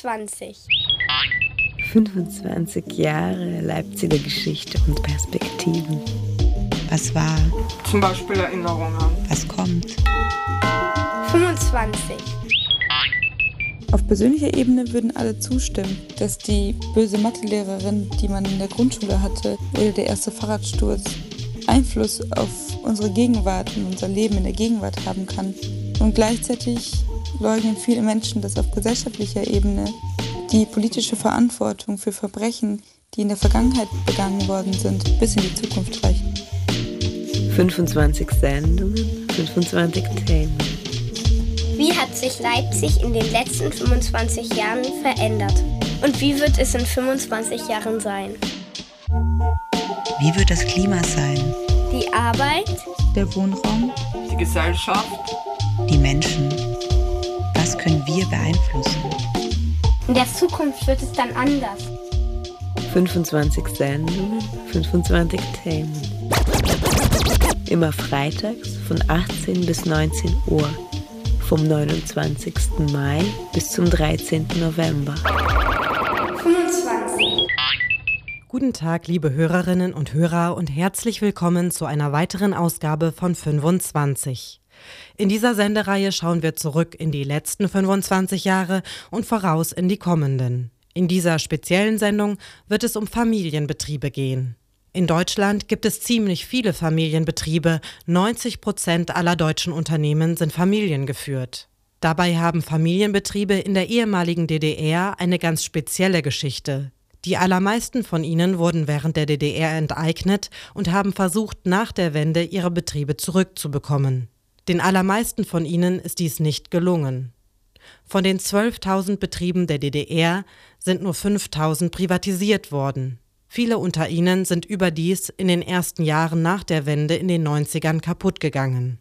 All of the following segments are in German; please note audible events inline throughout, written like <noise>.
25. 25 Jahre Leipziger Geschichte und Perspektiven. Was war? Zum Beispiel Erinnerungen. Was kommt? 25. Auf persönlicher Ebene würden alle zustimmen, dass die böse Mathelehrerin, die man in der Grundschule hatte, oder der erste Fahrradsturz Einfluss auf unsere Gegenwart und unser Leben in der Gegenwart haben kann. Und gleichzeitig leugnen viele Menschen, dass auf gesellschaftlicher Ebene die politische Verantwortung für Verbrechen, die in der Vergangenheit begangen worden sind, bis in die Zukunft reicht. 25 Sendungen, 25 Themen. Wie hat sich Leipzig in den letzten 25 Jahren verändert? Und wie wird es in 25 Jahren sein? Wie wird das Klima sein? Die Arbeit, Der Wohnraum, Die Gesellschaft. Die Menschen? Was können wir beeinflussen? in der Zukunft wird es dann anders. 25 Sendungen, 25 Themen. Immer freitags von 18 bis 19 Uhr. Vom 29. Mai bis zum 13. November. 25. Guten Tag, liebe Hörerinnen und Hörer und herzlich willkommen zu einer weiteren Ausgabe von 25. In dieser Sendereihe schauen wir zurück in die letzten 25 Jahre und voraus in die kommenden. In dieser speziellen Sendung wird es um Familienbetriebe gehen. In Deutschland gibt es ziemlich viele Familienbetriebe. 90 Prozent aller deutschen Unternehmen sind familiengeführt. Dabei haben Familienbetriebe in der ehemaligen DDR eine ganz spezielle Geschichte. Die allermeisten von ihnen wurden während der DDR enteignet und haben versucht, nach der Wende ihre Betriebe zurückzubekommen. Den allermeisten von ihnen ist dies nicht gelungen. Von den 12.000 Betrieben der DDR sind nur 5.000 privatisiert worden. Viele unter ihnen sind überdies in den ersten Jahren nach der Wende in den 90ern kaputt gegangen.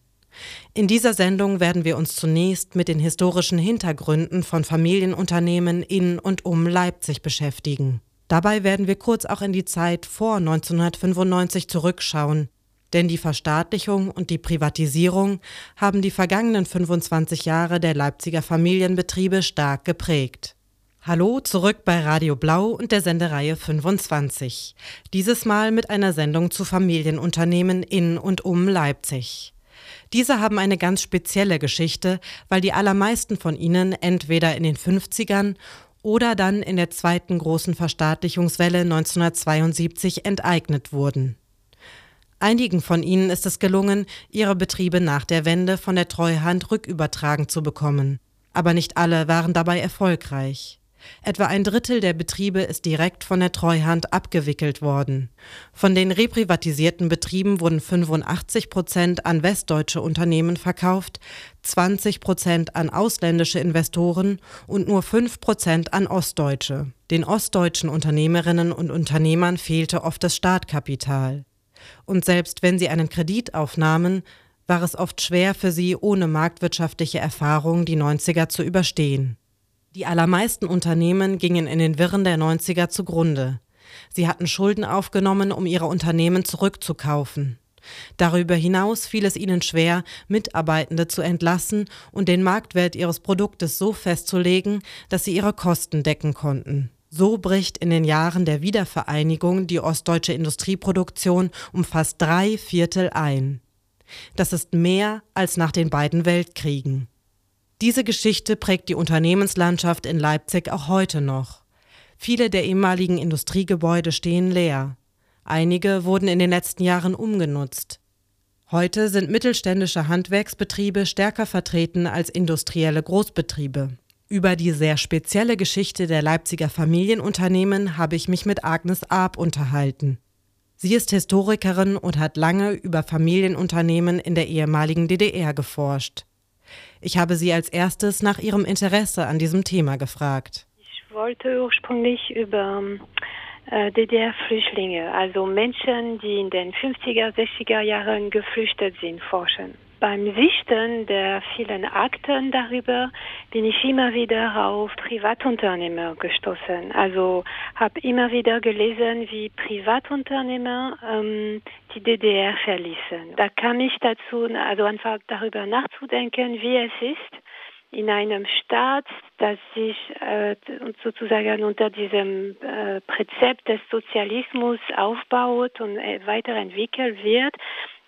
In dieser Sendung werden wir uns zunächst mit den historischen Hintergründen von Familienunternehmen in und um Leipzig beschäftigen. Dabei werden wir kurz auch in die Zeit vor 1995 zurückschauen, denn die Verstaatlichung und die Privatisierung haben die vergangenen 25 Jahre der Leipziger Familienbetriebe stark geprägt. Hallo, zurück bei Radio Blau und der Sendereihe 25. Dieses Mal mit einer Sendung zu Familienunternehmen in und um Leipzig. Diese haben eine ganz spezielle Geschichte, weil die allermeisten von ihnen entweder in den 50ern oder dann in der zweiten großen Verstaatlichungswelle 1972 enteignet wurden. Einigen von ihnen ist es gelungen, ihre Betriebe nach der Wende von der Treuhand rückübertragen zu bekommen. Aber nicht alle waren dabei erfolgreich. Etwa ein Drittel der Betriebe ist direkt von der Treuhand abgewickelt worden. Von den reprivatisierten Betrieben wurden 85 Prozent an westdeutsche Unternehmen verkauft, 20 Prozent an ausländische Investoren und nur 5 Prozent an Ostdeutsche. Den ostdeutschen Unternehmerinnen und Unternehmern fehlte oft das Startkapital. Und selbst wenn sie einen Kredit aufnahmen, war es oft schwer für sie, ohne marktwirtschaftliche Erfahrung die 90er zu überstehen. Die allermeisten Unternehmen gingen in den Wirren der 90er zugrunde. Sie hatten Schulden aufgenommen, um ihre Unternehmen zurückzukaufen. Darüber hinaus fiel es ihnen schwer, Mitarbeitende zu entlassen und den Marktwert ihres Produktes so festzulegen, dass sie ihre Kosten decken konnten. So bricht in den Jahren der Wiedervereinigung die ostdeutsche Industrieproduktion um fast drei Viertel ein. Das ist mehr als nach den beiden Weltkriegen. Diese Geschichte prägt die Unternehmenslandschaft in Leipzig auch heute noch. Viele der ehemaligen Industriegebäude stehen leer. Einige wurden in den letzten Jahren umgenutzt. Heute sind mittelständische Handwerksbetriebe stärker vertreten als industrielle Großbetriebe. Über die sehr spezielle Geschichte der Leipziger Familienunternehmen habe ich mich mit Agnes Arp unterhalten. Sie ist Historikerin und hat lange über Familienunternehmen in der ehemaligen DDR geforscht. Ich habe sie als erstes nach ihrem Interesse an diesem Thema gefragt. Ich wollte ursprünglich über äh, DDR-Flüchtlinge, also Menschen, die in den 50er, 60er Jahren geflüchtet sind, forschen. Beim Sichten der vielen Akten darüber bin ich immer wieder auf Privatunternehmer gestoßen. Also habe immer wieder gelesen, wie Privatunternehmer ähm, die DDR verließen. Da kam ich dazu, also einfach darüber nachzudenken, wie es ist, in einem Staat, das sich äh, sozusagen unter diesem äh, Prinzip des Sozialismus aufbaut und äh, weiterentwickelt wird,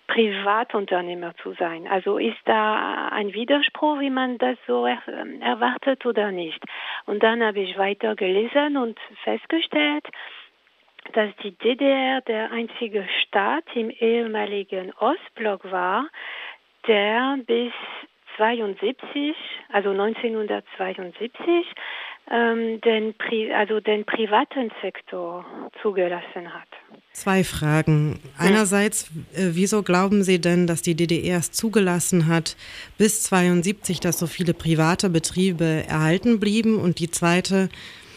Privatunternehmer zu sein. Also ist da ein Widerspruch, wie man das so er, erwartet oder nicht? Und dann habe ich weiter gelesen und festgestellt, dass die DDR der einzige Staat im ehemaligen Ostblock war, der bis 72, also 1972, ähm, den, Pri also den privaten Sektor zugelassen hat. Zwei Fragen. Einerseits, äh, wieso glauben Sie denn, dass die DDR es zugelassen hat, bis 72, dass so viele private Betriebe erhalten blieben? Und die zweite,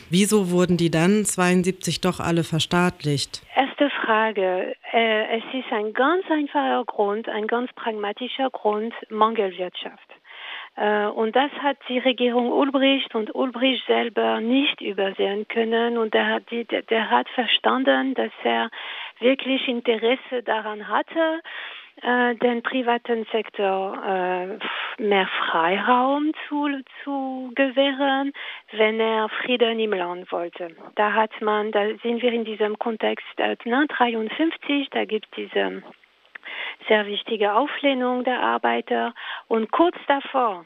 wieso wurden die dann 72 doch alle verstaatlicht? Erste Frage. Äh, es ist ein ganz einfacher Grund, ein ganz pragmatischer Grund, Mangelwirtschaft. Äh, und das hat die Regierung Ulbricht und Ulbricht selber nicht übersehen können. Und der hat, die, der hat verstanden, dass er wirklich Interesse daran hatte, äh, den privaten Sektor äh, mehr Freiraum zu, zu gewähren, wenn er Frieden im Land wollte. Da hat man, da sind wir in diesem Kontext äh, 1953, da gibt es diese sehr wichtige Auflehnung der Arbeiter. Und kurz davor,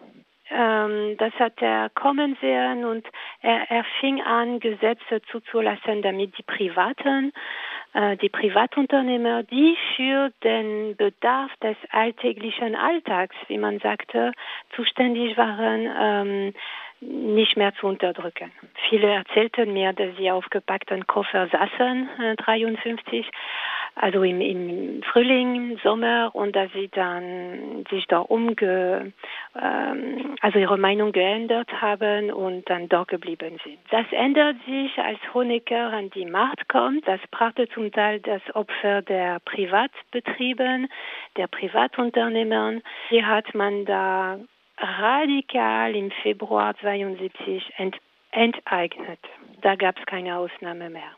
ähm, das hat er kommen sehen und er, er fing an, Gesetze zuzulassen, damit die Privaten, äh, die Privatunternehmer, die für den Bedarf des alltäglichen Alltags, wie man sagte, zuständig waren, ähm, nicht mehr zu unterdrücken. Viele erzählten mir, dass sie auf gepackten Koffer saßen, äh, 53, also im, im Frühling, Sommer und dass sie dann sich da umge, ähm, also ihre Meinung geändert haben und dann dort geblieben sind. Das ändert sich, als Honecker an die Macht kommt. Das brachte zum Teil das Opfer der Privatbetrieben, der Privatunternehmer. Hier hat man da radikal im Februar 72 ent enteignet. Da gab es keine Ausnahme mehr.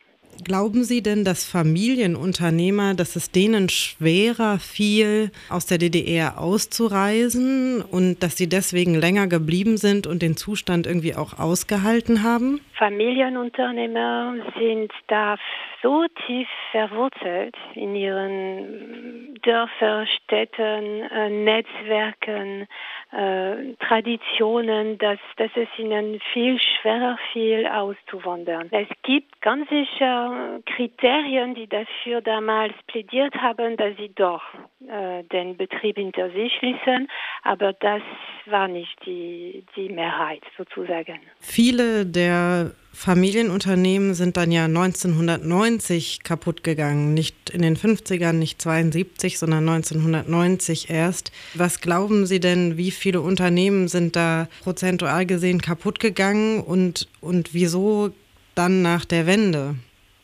Glauben Sie denn, dass Familienunternehmer, dass es denen schwerer fiel, aus der DDR auszureisen und dass sie deswegen länger geblieben sind und den Zustand irgendwie auch ausgehalten haben? Familienunternehmer sind da so tief verwurzelt in ihren Dörfern, Städten, äh, Netzwerken, äh, Traditionen, dass, dass es ihnen viel schwerer fiel, auszuwandern. Es gibt ganz sicher Kriterien, die dafür damals plädiert haben, dass sie doch äh, den Betrieb hinter sich ließen, aber das war nicht die, die Mehrheit sozusagen. Viele der Familienunternehmen sind dann ja 1990 kaputt gegangen. Nicht in den 50ern, nicht 72, sondern 1990 erst. Was glauben Sie denn, wie viele Unternehmen sind da prozentual gesehen kaputt gegangen und, und wieso dann nach der Wende?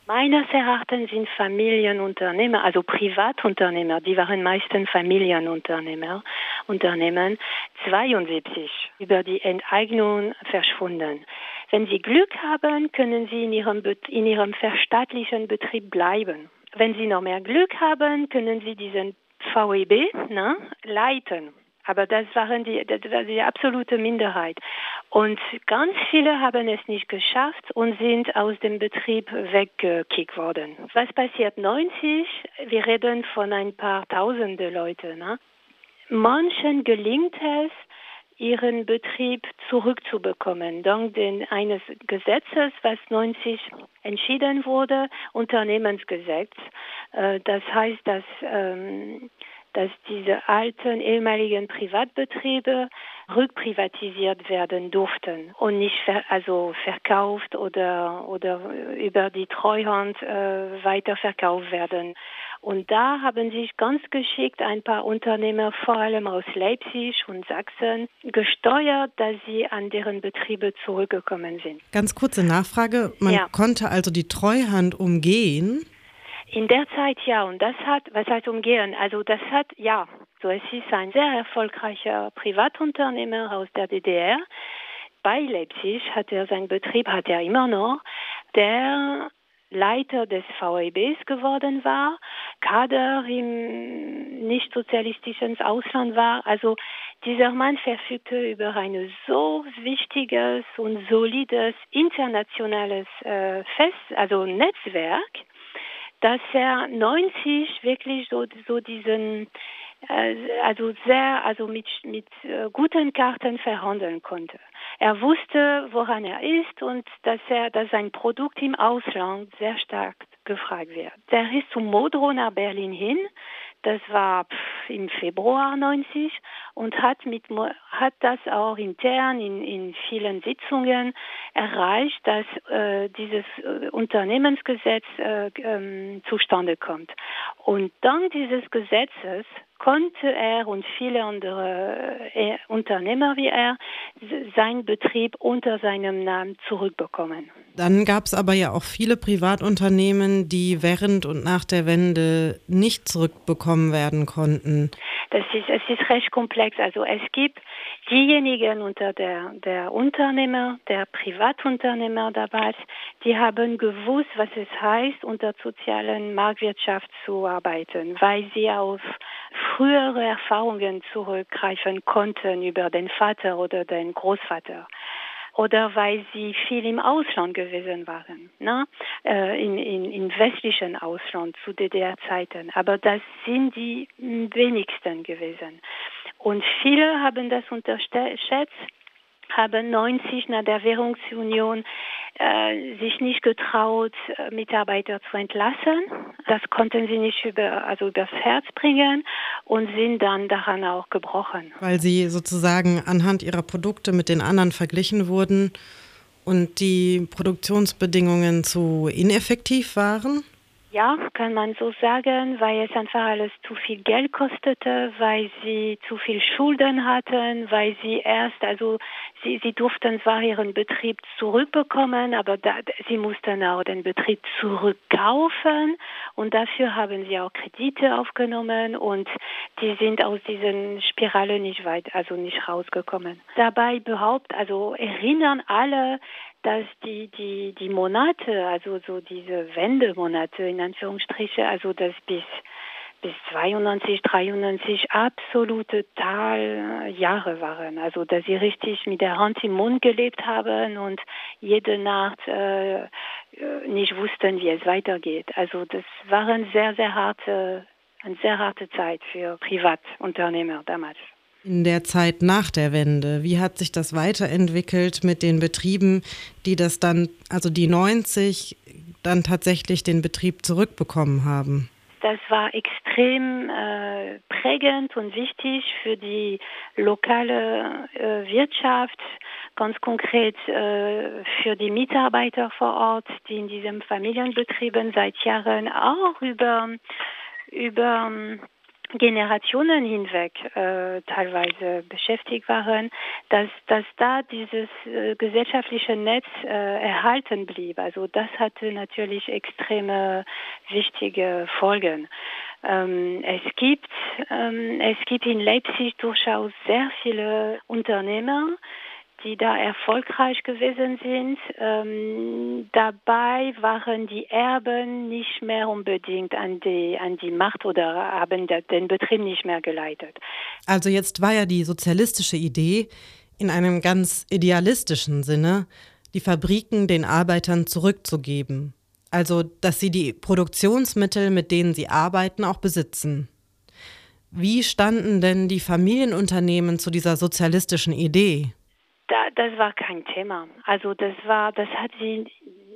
Meines Erachtens sind Familienunternehmer, also Privatunternehmer, die waren meistens Familienunternehmer, Unternehmen 72 über die Enteignung verschwunden. Wenn Sie Glück haben, können Sie in Ihrem, in Ihrem verstaatlichen Betrieb bleiben. Wenn Sie noch mehr Glück haben, können Sie diesen VEB ne, leiten. Aber das waren die, das war die absolute Minderheit. Und ganz viele haben es nicht geschafft und sind aus dem Betrieb weggekickt worden. Was passiert 90? Wir reden von ein paar tausende Leute. Ne? Manchen gelingt es, ihren Betrieb zurückzubekommen, dank den, eines Gesetzes, was 90 entschieden wurde, Unternehmensgesetz. Äh, das heißt, dass, ähm, dass diese alten ehemaligen Privatbetriebe rückprivatisiert werden durften und nicht ver also verkauft oder, oder über die Treuhand äh, weiterverkauft werden. Und da haben sich ganz geschickt ein paar Unternehmer, vor allem aus Leipzig und Sachsen, gesteuert, dass sie an deren Betriebe zurückgekommen sind. Ganz kurze Nachfrage. Man ja. konnte also die Treuhand umgehen? In der Zeit ja. Und das hat, was heißt umgehen? Also das hat, ja. So, es ist ein sehr erfolgreicher Privatunternehmer aus der DDR. Bei Leipzig hat er seinen Betrieb, hat er immer noch, der Leiter des VEBs geworden war, Kader im nicht-sozialistischen Ausland war. Also dieser Mann verfügte über ein so wichtiges und solides internationales äh, Fest, also Netzwerk, dass er 90 wirklich so, so diesen also sehr, also mit, mit äh, guten Karten verhandeln konnte. Er wusste, woran er ist und dass er, dass sein Produkt im Ausland sehr stark gefragt wird. Der ist zum Modro nach Berlin hin. Das war im Februar 90 und hat mit hat das auch intern in, in vielen Sitzungen erreicht, dass äh, dieses äh, Unternehmensgesetz äh, ähm, zustande kommt. Und dank dieses Gesetzes konnte er und viele andere äh, Unternehmer wie er seinen Betrieb unter seinem Namen zurückbekommen. Dann gab es aber ja auch viele Privatunternehmen, die während und nach der Wende nicht zurückbekommen werden konnten. Das ist, es ist recht komplex. Also es gibt diejenigen unter der, der Unternehmer, der Privatunternehmer damals, die haben gewusst, was es heißt, unter sozialen Marktwirtschaft zu arbeiten, weil sie auf frühere Erfahrungen zurückgreifen konnten über den Vater oder den Großvater oder weil sie viel im Ausland gewesen waren, ne? Äh, in, in, in westlichen Ausland zu DDR-Zeiten. Aber das sind die wenigsten gewesen. Und viele haben das unterschätzt, haben 90 nach der Währungsunion äh, sich nicht getraut, äh, Mitarbeiter zu entlassen. Das konnten sie nicht über, also übers Herz bringen und sind dann daran auch gebrochen. Weil sie sozusagen anhand ihrer Produkte mit den anderen verglichen wurden und die Produktionsbedingungen zu ineffektiv waren? Ja, kann man so sagen, weil es einfach alles zu viel Geld kostete, weil sie zu viel Schulden hatten, weil sie erst, also sie, sie durften zwar ihren Betrieb zurückbekommen, aber da, sie mussten auch den Betrieb zurückkaufen und dafür haben sie auch Kredite aufgenommen und die sind aus diesen Spirale nicht weit, also nicht rausgekommen. Dabei behauptet, also erinnern alle, dass die, die, die Monate, also so diese Wendemonate in Anführungsstriche, also das bis, bis 92, 93 absolute Taljahre waren. Also dass sie richtig mit der Hand im Mund gelebt haben und jede Nacht äh, nicht wussten, wie es weitergeht. Also das waren sehr, sehr harte, eine sehr harte Zeit für Privatunternehmer damals. In der Zeit nach der Wende, wie hat sich das weiterentwickelt mit den Betrieben, die das dann, also die 90 dann tatsächlich den Betrieb zurückbekommen haben? Das war extrem äh, prägend und wichtig für die lokale äh, Wirtschaft, ganz konkret äh, für die Mitarbeiter vor Ort, die in diesen Familienbetrieben seit Jahren auch über über Generationen hinweg äh, teilweise beschäftigt waren, dass, dass da dieses äh, gesellschaftliche Netz äh, erhalten blieb. Also das hatte natürlich extreme wichtige Folgen. Ähm, es gibt ähm, es gibt in Leipzig durchaus sehr viele Unternehmer, die da erfolgreich gewesen sind. Ähm, dabei waren die Erben nicht mehr unbedingt an die, an die Macht oder haben den Betrieb nicht mehr geleitet. Also jetzt war ja die sozialistische Idee in einem ganz idealistischen Sinne, die Fabriken den Arbeitern zurückzugeben. Also, dass sie die Produktionsmittel, mit denen sie arbeiten, auch besitzen. Wie standen denn die Familienunternehmen zu dieser sozialistischen Idee? Da, das war kein Thema. Also das war, das hat sie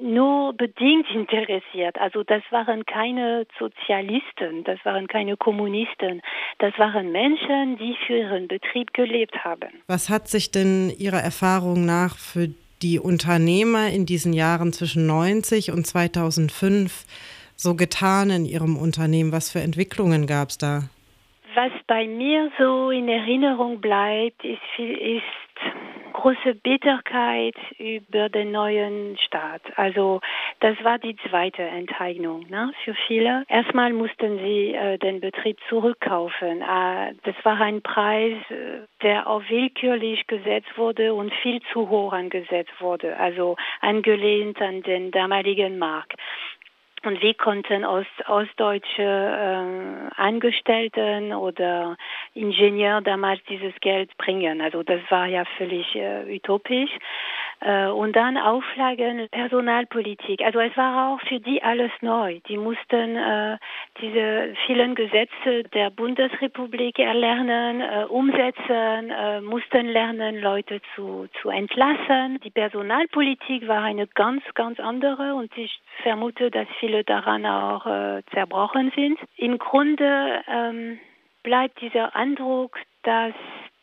nur bedingt interessiert. Also das waren keine Sozialisten, das waren keine Kommunisten, das waren Menschen, die für ihren Betrieb gelebt haben. Was hat sich denn Ihrer Erfahrung nach für die Unternehmer in diesen Jahren zwischen 90 und 2005 so getan in Ihrem Unternehmen? Was für Entwicklungen gab es da? Was bei mir so in Erinnerung bleibt, ist, ist große Bitterkeit über den neuen Staat. Also das war die zweite Enteignung ne, für viele. Erstmal mussten sie äh, den Betrieb zurückkaufen. Äh, das war ein Preis, äh, der auch willkürlich gesetzt wurde und viel zu hoch angesetzt wurde, also angelehnt an den damaligen Markt. Und wie konnten Ost, ostdeutsche äh, Angestellten oder Ingenieur damals dieses Geld bringen? Also das war ja völlig äh, utopisch. Äh, und dann Auflagen, Personalpolitik. Also es war auch für die alles neu. Die mussten äh, diese vielen Gesetze der Bundesrepublik erlernen, äh, umsetzen, äh, mussten lernen, Leute zu, zu entlassen. Die Personalpolitik war eine ganz, ganz andere und ich vermute, dass viele daran auch äh, zerbrochen sind. Im Grunde ähm, bleibt dieser Eindruck, dass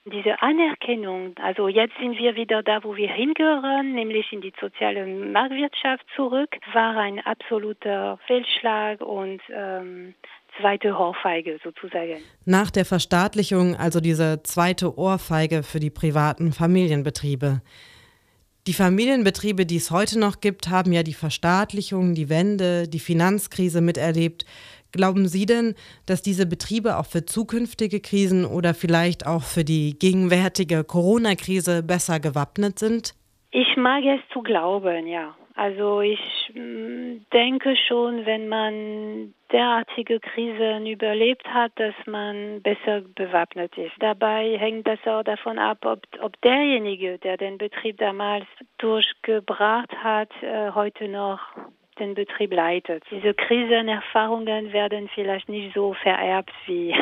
diese Anerkennung, also jetzt sind wir wieder da, wo wir hingehören, nämlich in die soziale Marktwirtschaft zurück, war ein absoluter Fehlschlag und ähm, zweite Ohrfeige sozusagen. Nach der Verstaatlichung also diese zweite Ohrfeige für die privaten Familienbetriebe. Die Familienbetriebe, die es heute noch gibt, haben ja die Verstaatlichung, die Wende, die Finanzkrise miterlebt. Glauben Sie denn, dass diese Betriebe auch für zukünftige Krisen oder vielleicht auch für die gegenwärtige Corona-Krise besser gewappnet sind? Ich mag es zu glauben, ja. Also ich mm, denke schon, wenn man derartige Krisen überlebt hat, dass man besser bewappnet ist. Dabei hängt das auch davon ab, ob, ob derjenige, der den Betrieb damals durchgebracht hat, äh, heute noch den Betrieb leitet. Diese Krisenerfahrungen werden vielleicht nicht so vererbt wie,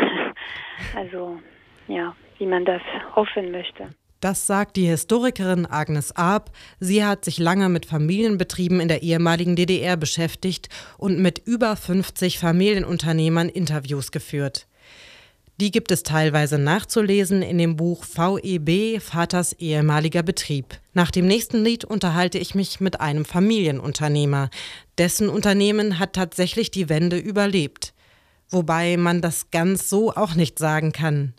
<laughs> also, ja, wie man das hoffen möchte. Das sagt die Historikerin Agnes Arp. Sie hat sich lange mit Familienbetrieben in der ehemaligen DDR beschäftigt und mit über 50 Familienunternehmern Interviews geführt. Die gibt es teilweise nachzulesen in dem Buch VEB Vaters ehemaliger Betrieb. Nach dem nächsten Lied unterhalte ich mich mit einem Familienunternehmer. Dessen Unternehmen hat tatsächlich die Wende überlebt. Wobei man das ganz so auch nicht sagen kann.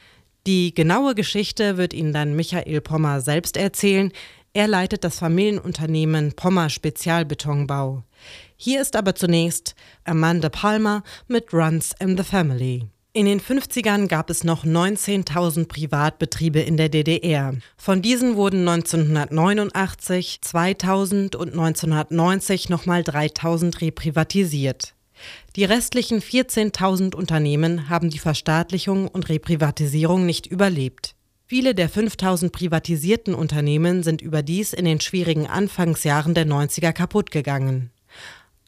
Die genaue Geschichte wird Ihnen dann Michael Pommer selbst erzählen. Er leitet das Familienunternehmen Pommer Spezialbetonbau. Hier ist aber zunächst Amanda Palmer mit Runs in the Family. In den 50ern gab es noch 19.000 Privatbetriebe in der DDR. Von diesen wurden 1989, 2000 und 1990 nochmal 3.000 reprivatisiert. Die restlichen 14.000 Unternehmen haben die Verstaatlichung und Reprivatisierung nicht überlebt. Viele der 5000 privatisierten Unternehmen sind überdies in den schwierigen Anfangsjahren der 90er kaputt gegangen.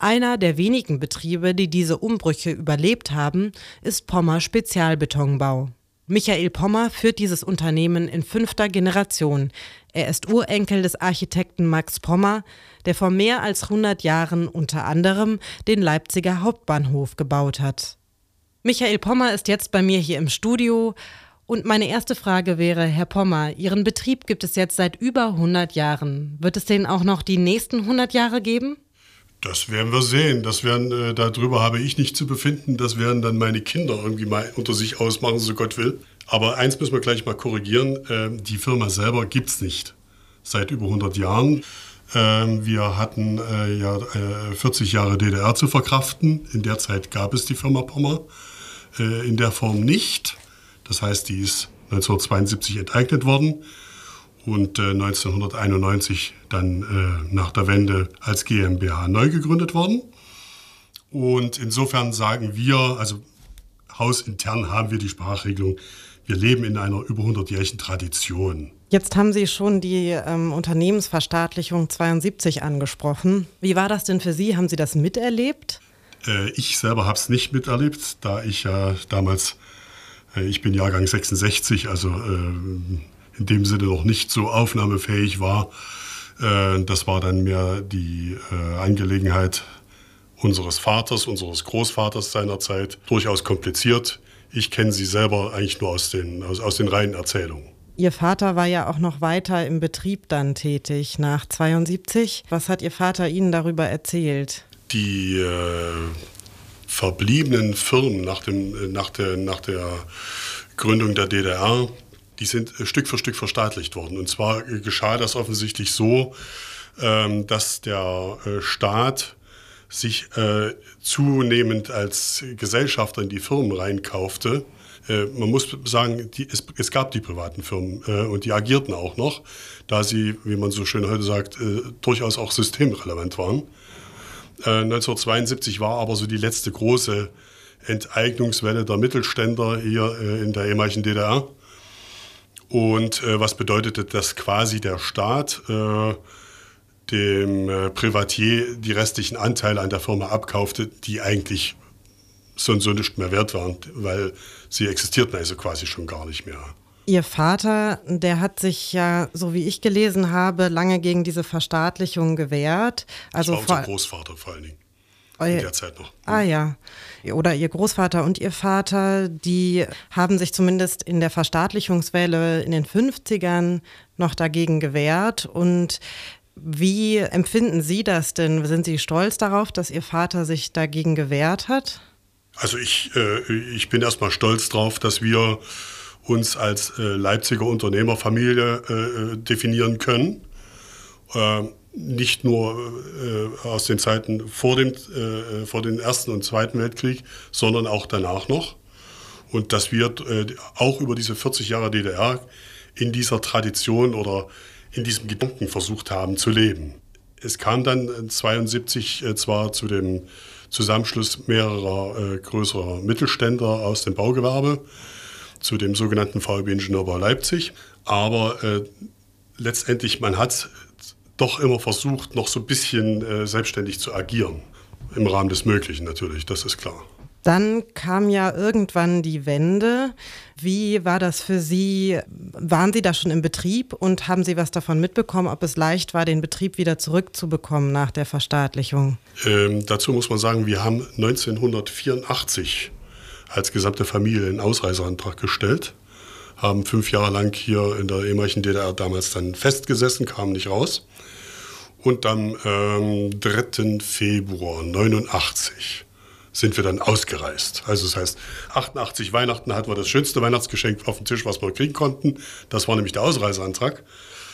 Einer der wenigen Betriebe, die diese Umbrüche überlebt haben, ist Pommer Spezialbetonbau. Michael Pommer führt dieses Unternehmen in fünfter Generation. Er ist Urenkel des Architekten Max Pommer, der vor mehr als 100 Jahren unter anderem den Leipziger Hauptbahnhof gebaut hat. Michael Pommer ist jetzt bei mir hier im Studio. Und meine erste Frage wäre, Herr Pommer, Ihren Betrieb gibt es jetzt seit über 100 Jahren. Wird es den auch noch die nächsten 100 Jahre geben? Das werden wir sehen. Das werden, äh, darüber habe ich nicht zu befinden. Das werden dann meine Kinder irgendwie mal unter sich ausmachen, so Gott will. Aber eins müssen wir gleich mal korrigieren. Äh, die Firma selber gibt es nicht. Seit über 100 Jahren. Äh, wir hatten äh, ja 40 äh, Jahre DDR zu verkraften. In der Zeit gab es die Firma Pommer äh, in der Form nicht. Das heißt, die ist 1972 enteignet worden und äh, 1991 dann äh, nach der Wende als GmbH neu gegründet worden. Und insofern sagen wir, also hausintern haben wir die Sprachregelung, wir leben in einer über 100-jährigen Tradition. Jetzt haben Sie schon die ähm, Unternehmensverstaatlichung 72 angesprochen. Wie war das denn für Sie? Haben Sie das miterlebt? Äh, ich selber habe es nicht miterlebt, da ich ja damals, äh, ich bin Jahrgang 66, also äh, in dem Sinne noch nicht so aufnahmefähig war. Äh, das war dann mehr die äh, Angelegenheit unseres Vaters, unseres Großvaters seinerzeit. Durchaus kompliziert. Ich kenne sie selber eigentlich nur aus den, aus, aus den reinen Erzählungen. Ihr Vater war ja auch noch weiter im Betrieb dann tätig nach 72. Was hat Ihr Vater Ihnen darüber erzählt? Die äh, verbliebenen Firmen nach, dem, nach, der, nach der Gründung der DDR die sind äh, Stück für Stück verstaatlicht worden. Und zwar äh, geschah das offensichtlich so, ähm, dass der äh, Staat sich zunehmend als Gesellschafter in die Firmen reinkaufte. man muss sagen, die, es, es, gab die privaten Firmen und die agierten auch noch, da sie, wie man so schön heute sagt, durchaus auch systemrelevant waren. Äh, 1972 war aber so die letzte große Enteignungswelle der Mittelständler hier in der ehemaligen DDR. Und äh, was bedeutete, dass quasi der Staat äh, dem äh, Privatier die restlichen Anteile an der Firma abkaufte, die eigentlich so und so nicht mehr wert waren, weil sie existierten also quasi schon gar nicht mehr. Ihr Vater, der hat sich ja, so wie ich gelesen habe, lange gegen diese Verstaatlichung gewehrt. Also das war unser Großvater vor allen Dingen. In der Zeit noch. Ah ja. Oder Ihr Großvater und Ihr Vater, die haben sich zumindest in der Verstaatlichungswelle in den 50ern noch dagegen gewehrt. Und wie empfinden Sie das denn? Sind Sie stolz darauf, dass Ihr Vater sich dagegen gewehrt hat? Also ich, äh, ich bin erstmal stolz darauf, dass wir uns als äh, Leipziger Unternehmerfamilie äh, definieren können. Ähm, nicht nur äh, aus den Zeiten vor dem, äh, vor dem Ersten und Zweiten Weltkrieg, sondern auch danach noch. Und dass wir äh, auch über diese 40 Jahre DDR in dieser Tradition oder in diesem Gedanken versucht haben zu leben. Es kam dann 1972 äh, zwar zu dem Zusammenschluss mehrerer äh, größerer Mittelständler aus dem Baugewerbe, zu dem sogenannten VEB Ingenieurbau Leipzig, aber äh, letztendlich man hat doch immer versucht, noch so ein bisschen äh, selbstständig zu agieren. Im Rahmen des Möglichen natürlich, das ist klar. Dann kam ja irgendwann die Wende. Wie war das für Sie? Waren Sie da schon im Betrieb und haben Sie was davon mitbekommen, ob es leicht war, den Betrieb wieder zurückzubekommen nach der Verstaatlichung? Ähm, dazu muss man sagen, wir haben 1984 als gesamte Familie einen Ausreiseantrag gestellt, haben fünf Jahre lang hier in der ehemaligen DDR damals dann festgesessen, kamen nicht raus. Und am ähm, 3. Februar 1989 sind wir dann ausgereist. Also das heißt, 88 Weihnachten hatten wir das schönste Weihnachtsgeschenk auf dem Tisch, was wir kriegen konnten. Das war nämlich der Ausreiseantrag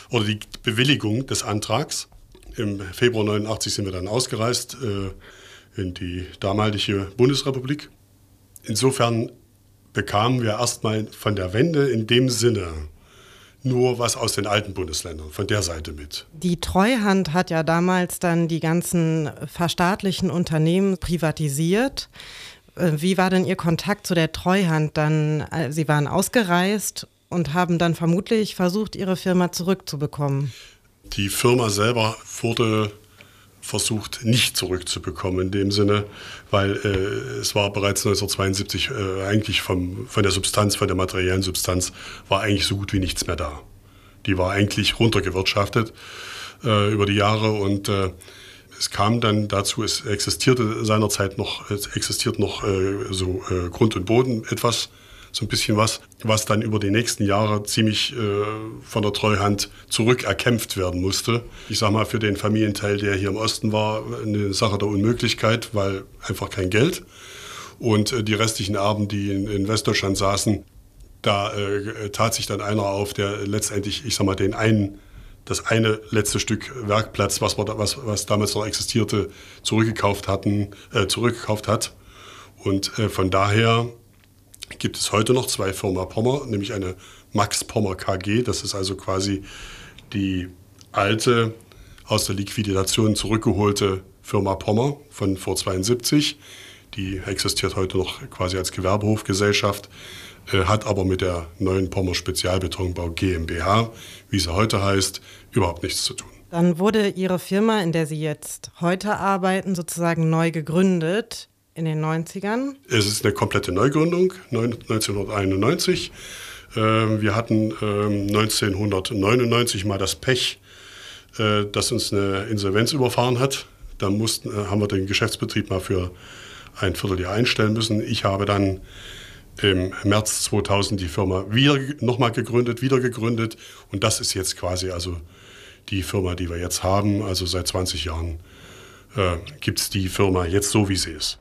oder die Bewilligung des Antrags. Im Februar 89 sind wir dann ausgereist äh, in die damalige Bundesrepublik. Insofern bekamen wir erstmal von der Wende in dem Sinne nur was aus den alten Bundesländern, von der Seite mit. Die Treuhand hat ja damals dann die ganzen verstaatlichen Unternehmen privatisiert. Äh, wie war denn Ihr Kontakt zu der Treuhand dann? Äh, Sie waren ausgereist und haben dann vermutlich versucht, Ihre Firma zurückzubekommen. Die Firma selber wurde versucht nicht zurückzubekommen in dem Sinne, weil äh, es war bereits 1972 äh, eigentlich vom, von der Substanz, von der materiellen Substanz, war eigentlich so gut wie nichts mehr da. Die war eigentlich runtergewirtschaftet äh, über die Jahre und äh, es kam dann dazu, es existierte seinerzeit noch, es existiert noch äh, so äh, Grund und Boden etwas so ein bisschen was, was dann über die nächsten Jahre ziemlich äh, von der Treuhand zurückerkämpft werden musste. Ich sage mal, für den Familienteil, der hier im Osten war, eine Sache der Unmöglichkeit, weil einfach kein Geld. Und äh, die restlichen Erben, die in, in Westdeutschland saßen, da äh, tat sich dann einer auf, der letztendlich, ich sag mal, den einen, das eine letzte Stück Werkplatz, was, da, was, was damals noch existierte, zurückgekauft hatten, äh, zurückgekauft hat. Und äh, von daher gibt es heute noch zwei Firma Pommer, nämlich eine Max Pommer KG. Das ist also quasi die alte, aus der Liquidation zurückgeholte Firma Pommer von vor 72. Die existiert heute noch quasi als Gewerbehofgesellschaft, äh, hat aber mit der neuen Pommer Spezialbetonbau GmbH, wie sie heute heißt, überhaupt nichts zu tun. Dann wurde Ihre Firma, in der Sie jetzt heute arbeiten, sozusagen neu gegründet in den 90ern? Es ist eine komplette Neugründung, 1991. Ähm, wir hatten 1999 ähm, mal das Pech, äh, dass uns eine Insolvenz überfahren hat. Da mussten, äh, haben wir den Geschäftsbetrieb mal für ein Vierteljahr einstellen müssen. Ich habe dann im März 2000 die Firma wieder nochmal gegründet, wieder gegründet. Und das ist jetzt quasi also die Firma, die wir jetzt haben. Also seit 20 Jahren äh, gibt es die Firma jetzt so, wie sie ist.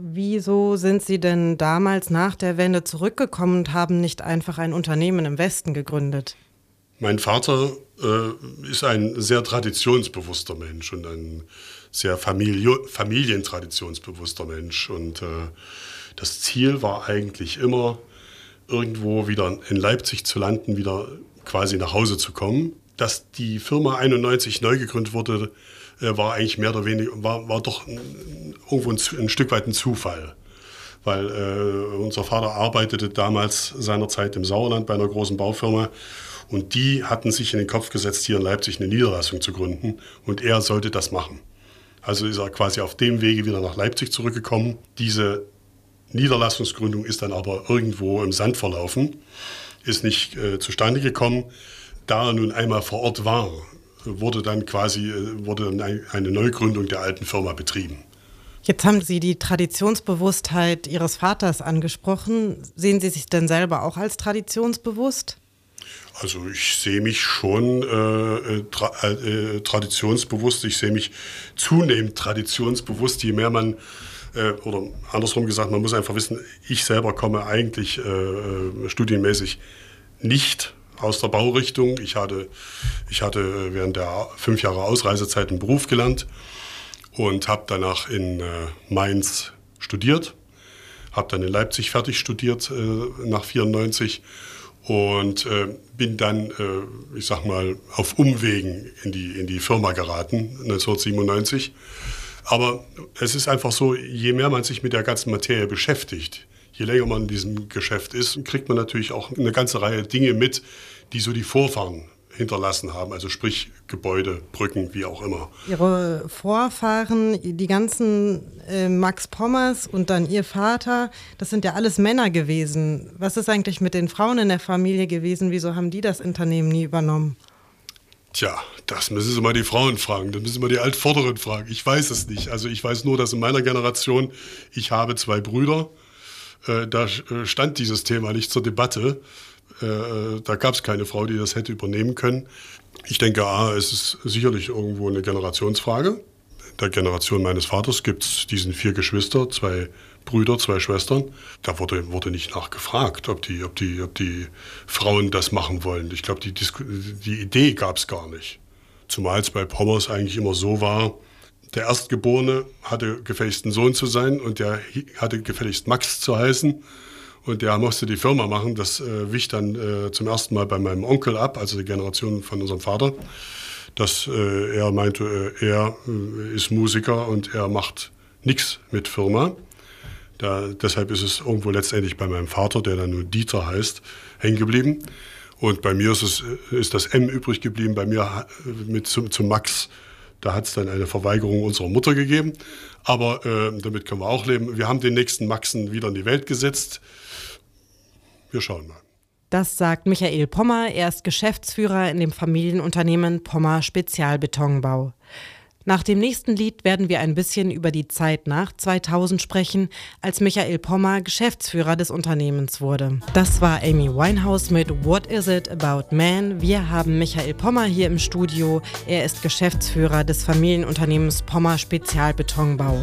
Wieso sind Sie denn damals nach der Wende zurückgekommen und haben nicht einfach ein Unternehmen im Westen gegründet? Mein Vater äh, ist ein sehr traditionsbewusster Mensch und ein sehr Familie, familientraditionsbewusster Mensch. Und äh, das Ziel war eigentlich immer, irgendwo wieder in Leipzig zu landen, wieder quasi nach Hause zu kommen. dass die Firma 91 neu gegründet wurde, äh, war eigentlich mehr oder weniger, war, war doch irgendwo ein, ein Stück weit ein Zufall. Weil äh, unser Vater arbeitete damals seinerzeit im Sauerland bei einer großen Baufirma und die hatten sich in den Kopf gesetzt, hier in Leipzig eine Niederlassung zu gründen und er sollte das machen. Also ist er quasi auf dem Wege wieder nach Leipzig zurückgekommen. Diese Niederlassungsgründung ist dann aber irgendwo im Sand verlaufen, ist nicht äh, zustande gekommen. Da er nun einmal vor Ort war, wurde dann quasi äh, wurde dann eine Neugründung der alten Firma betrieben. Jetzt haben Sie die Traditionsbewusstheit Ihres Vaters angesprochen. Sehen Sie sich denn selber auch als traditionsbewusst? Also ich sehe mich schon äh, äh tra äh, traditionsbewusst. Ich sehe mich zunehmend traditionsbewusst, je mehr man äh, oder andersrum gesagt, man muss einfach wissen, ich selber komme eigentlich äh, äh, studienmäßig nicht aus der Baurichtung. Ich hatte, ich hatte während der fünf Jahre Ausreisezeit einen Beruf gelernt und habe danach in äh, Mainz studiert, habe dann in Leipzig fertig studiert äh, nach 94 und äh, bin dann, ich sag mal, auf Umwegen in die, in die Firma geraten, 1997 aber es ist einfach so, je mehr man sich mit der ganzen Materie beschäftigt, je länger man in diesem Geschäft ist, kriegt man natürlich auch eine ganze Reihe Dinge mit, die so die Vorfahren hinterlassen haben, also sprich Gebäude, Brücken, wie auch immer. Ihre Vorfahren, die ganzen äh, Max Pommers und dann Ihr Vater, das sind ja alles Männer gewesen. Was ist eigentlich mit den Frauen in der Familie gewesen? Wieso haben die das Unternehmen nie übernommen? Tja, das müssen Sie mal die Frauen fragen, das müssen Sie mal die Altvorderen fragen. Ich weiß es nicht. Also ich weiß nur, dass in meiner Generation, ich habe zwei Brüder, da äh, stand dieses Thema nicht zur Debatte. Äh, äh, da gab es keine Frau, die das hätte übernehmen können. Ich denke, A, es ist sicherlich irgendwo eine Generationsfrage. Der Generation meines Vaters gibt es diesen vier Geschwister, zwei Brüder, zwei Schwestern. Da wurde, wurde nicht nachgefragt, ob die, ob, die, ob die Frauen das machen wollen. Ich glaube, die, die Idee gab es gar nicht. Zumal es bei Pommers eigentlich immer so war, der Erstgeborene hatte gefälligst ein Sohn zu sein und der hatte gefälligst Max zu heißen. Und der musste die Firma machen. Das äh, wich dann äh, zum ersten Mal bei meinem Onkel ab, also die Generation von unserem Vater, dass äh, er meinte, äh, er äh, ist Musiker und er macht nichts mit Firma. Da, deshalb ist es irgendwo letztendlich bei meinem Vater, der dann nur Dieter heißt, hängen geblieben. Und bei mir ist, es, ist das M übrig geblieben, bei mir mit zu, zu Max. Da hat es dann eine Verweigerung unserer Mutter gegeben. Aber äh, damit können wir auch leben. Wir haben den nächsten Maxen wieder in die Welt gesetzt. Wir schauen mal. Das sagt Michael Pommer. Er ist Geschäftsführer in dem Familienunternehmen Pommer Spezialbetonbau. Nach dem nächsten Lied werden wir ein bisschen über die Zeit nach 2000 sprechen, als Michael Pommer Geschäftsführer des Unternehmens wurde. Das war Amy Winehouse mit What Is It About Man? Wir haben Michael Pommer hier im Studio. Er ist Geschäftsführer des Familienunternehmens Pommer Spezialbetonbau.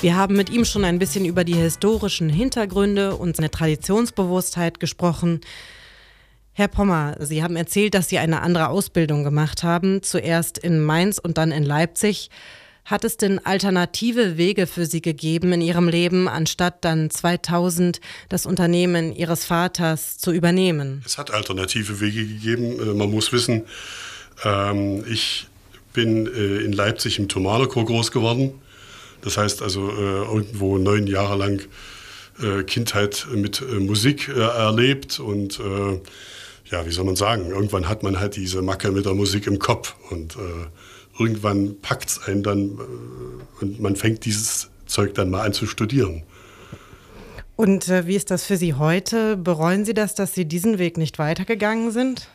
Wir haben mit ihm schon ein bisschen über die historischen Hintergründe und seine Traditionsbewusstheit gesprochen. Herr Pommer, Sie haben erzählt, dass Sie eine andere Ausbildung gemacht haben, zuerst in Mainz und dann in Leipzig. Hat es denn alternative Wege für Sie gegeben in Ihrem Leben, anstatt dann 2000 das Unternehmen Ihres Vaters zu übernehmen? Es hat alternative Wege gegeben. Äh, man muss wissen, ähm, ich bin äh, in Leipzig im Thomanerchor groß geworden. Das heißt also äh, irgendwo neun Jahre lang Kindheit mit Musik erlebt und ja, wie soll man sagen, irgendwann hat man halt diese Macke mit der Musik im Kopf und äh, irgendwann packt es einen dann äh, und man fängt dieses Zeug dann mal an zu studieren. Und äh, wie ist das für Sie heute? Bereuen Sie das, dass Sie diesen Weg nicht weitergegangen sind?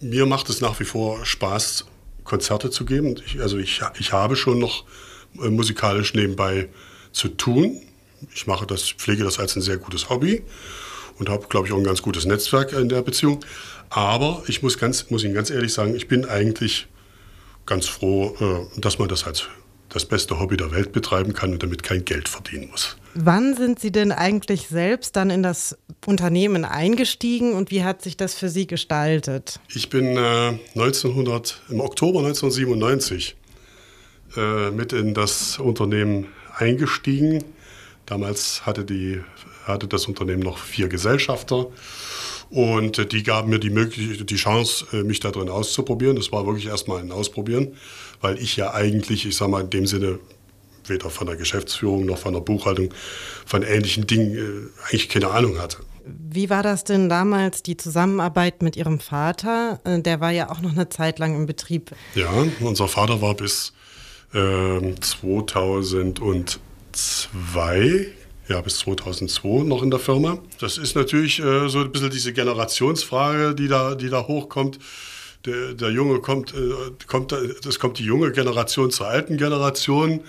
Mir macht es nach wie vor Spaß, Konzerte zu geben. Ich, also ich, ich habe schon noch äh, musikalisch nebenbei zu tun. Ich mache das, pflege das als ein sehr gutes Hobby und habe, glaube ich, auch ein ganz gutes Netzwerk in der Beziehung. Aber ich muss, ganz, muss Ihnen ganz ehrlich sagen, ich bin eigentlich ganz froh, äh, dass man das als das beste Hobby der Welt betreiben kann und damit kein Geld verdienen muss. Wann sind Sie denn eigentlich selbst dann in das Unternehmen eingestiegen und wie hat sich das für Sie gestaltet? Ich bin äh, 1900, im Oktober 1997 äh, mit in das Unternehmen eingestiegen. Damals hatte die hatte das Unternehmen noch vier Gesellschafter Und äh, die gaben mir die, Möglichkeit, die Chance, äh, mich da drin auszuprobieren. Das war wirklich erstmal ein Ausprobieren, weil ich ja eigentlich, ich sage mal, in dem Sinne weder von der Geschäftsführung noch von der Buchhaltung, von ähnlichen Dingen äh, eigentlich keine Ahnung hatte. Wie war das denn damals, die Zusammenarbeit mit Ihrem Vater? Der war ja auch noch eine Zeit lang im Betrieb. Ja, unser Vater war bis äh, 2002, ja, bis 2002 noch in der Firma. Das ist natürlich äh, so ein bisschen diese Generationsfrage, die da, die da hochkommt. Der, der Junge kommt, äh, kommt, das kommt die junge Generation zur alten Generation.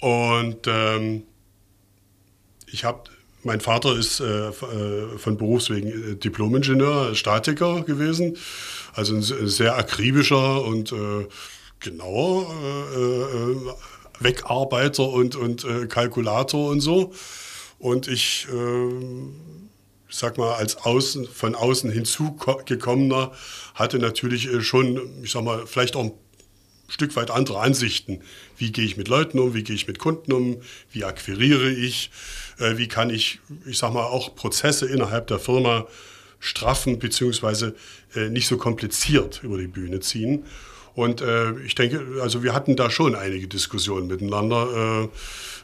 Und ähm, ich habe mein Vater ist äh, äh von Berufswegen äh, Diplomingenieur, Statiker gewesen, also ein sehr akribischer und äh, genauer Wegarbeiter und, und Kalkulator und so. Und ich, ich sag mal, als außen, von außen hinzugekommener hatte natürlich schon, ich sag mal, vielleicht auch ein Stück weit andere Ansichten. Wie gehe ich mit Leuten um, wie gehe ich mit Kunden um, wie akquiriere ich, äh, wie kann ich, ich sag mal, auch Prozesse innerhalb der Firma straffen beziehungsweise äh, nicht so kompliziert über die Bühne ziehen. Und äh, ich denke, also wir hatten da schon einige Diskussionen miteinander,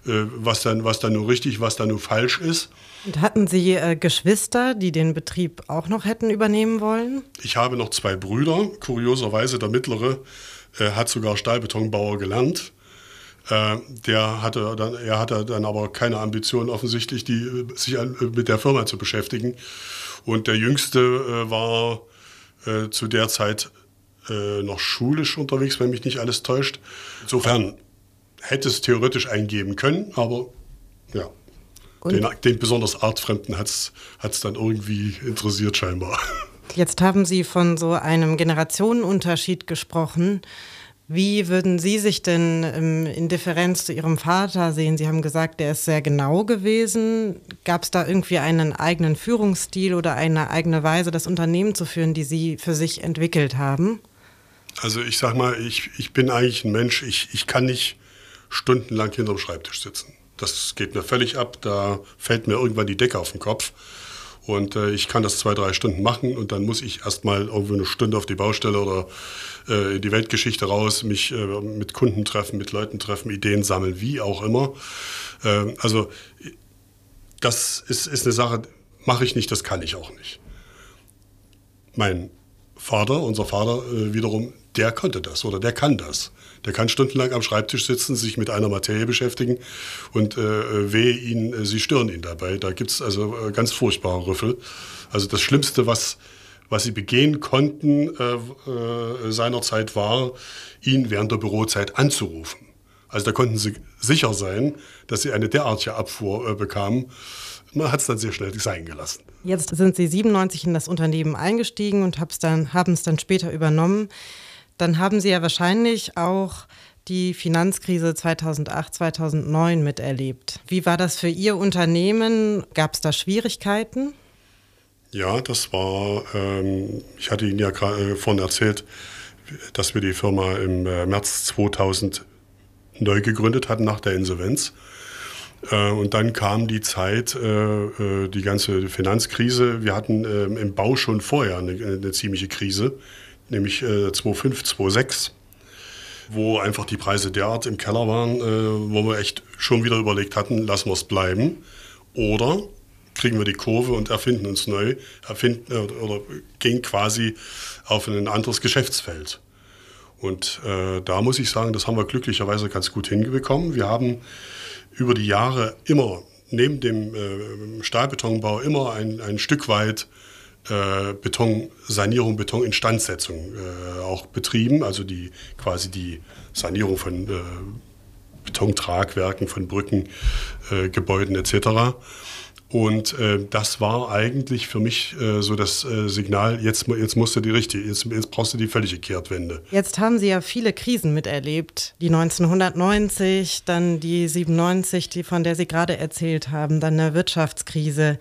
äh, äh, was dann, was dann nur richtig, was dann nur falsch ist. Und hatten Sie äh, Geschwister, die den Betrieb auch noch hätten übernehmen wollen? Ich habe noch zwei Brüder, kurioserweise der mittlere er hat sogar Stahlbetonbauer gelernt. Äh, der hatte dann, er hatte dann aber keine Ambition offensichtlich, die, sich mit der Firma zu beschäftigen. Und der Jüngste äh, war äh, zu der Zeit noch schulisch unterwegs, wenn mich nicht alles täuscht. Insofern hätte es theoretisch eingeben können, aber ja. Den, den, besonders Artfremden hat es dann irgendwie interessiert scheinbar. <laughs> Jetzt haben Sie von so einem Generationenunterschied gesprochen. Wie würden Sie sich denn ähm, in Differenz zu Ihrem Vater sehen? Sie haben gesagt, der ist sehr genau gewesen. Gab es da irgendwie einen eigenen Führungsstil oder eine eigene Weise, das Unternehmen zu führen, die Sie für sich entwickelt haben? Also ich sag mal, ich, ich bin eigentlich ein Mensch, ich, ich kann nicht stundenlang hinterm Schreibtisch sitzen. Das geht mir völlig ab, da fällt mir irgendwann die Decke auf den Kopf. Und äh, ich kann das zwei, drei Stunden machen und dann muss ich erstmal irgendwo eine Stunde auf die Baustelle oder äh, in die Weltgeschichte raus, mich äh, mit Kunden treffen, mit Leuten treffen, Ideen sammeln, wie auch immer. Äh, also das ist, ist eine Sache, mache ich nicht, das kann ich auch nicht. Mein Vater, unser Vater äh, wiederum, der konnte das oder der kann das. Der kann stundenlang am Schreibtisch sitzen, sich mit einer Materie beschäftigen und äh, wehe ihn, äh, sie stören ihn dabei. Da gibt es also äh, ganz furchtbare Rüffel. Also das Schlimmste, was, was sie begehen konnten äh, äh, seinerzeit, war, ihn während der Bürozeit anzurufen. Also da konnten sie sicher sein, dass sie eine derartige Abfuhr äh, bekamen. Man hat es dann sehr schnell sein gelassen. Jetzt sind Sie 97 in das Unternehmen eingestiegen und haben es dann, dann später übernommen dann haben Sie ja wahrscheinlich auch die Finanzkrise 2008, 2009 miterlebt. Wie war das für Ihr Unternehmen? Gab es da Schwierigkeiten? Ja, das war, ähm, ich hatte Ihnen ja gerade äh, vorhin erzählt, dass wir die Firma im äh, März 2000 neu gegründet hatten nach der Insolvenz. Äh, und dann kam die Zeit, äh, äh die ganze Finanzkrise. Wir hatten ähm, im Bau schon vorher eine, eine ziemliche Krise nämlich äh, 2,5, 2,6, wo einfach die Preise derart im Keller waren, wo wir echt schon wieder überlegt hatten, lassen wir es bleiben oder kriegen wir die Kurve und erfinden uns neu, erfinden oder gehen quasi auf ein anderes Geschäftsfeld. Und da muss ich sagen, das haben wir glücklicherweise ganz gut hingebekommen. Wir haben über die Jahre immer neben dem äh, Stahlbetonbau immer ein, ein Stück weit äh, Betonsanierung, Betoninstandsetzung äh, auch betrieben, also die quasi die Sanierung von äh, Betontragwerken, von Brücken, äh, Gebäuden etc. Und äh, das war eigentlich für mich äh, so das äh, Signal, jetzt, jetzt musst du die richtige, jetzt, jetzt brauchst du die völlige Kehrtwende. Jetzt haben Sie ja viele Krisen miterlebt. Die 1990, dann die 97, die, von der Sie gerade erzählt haben, dann eine Wirtschaftskrise.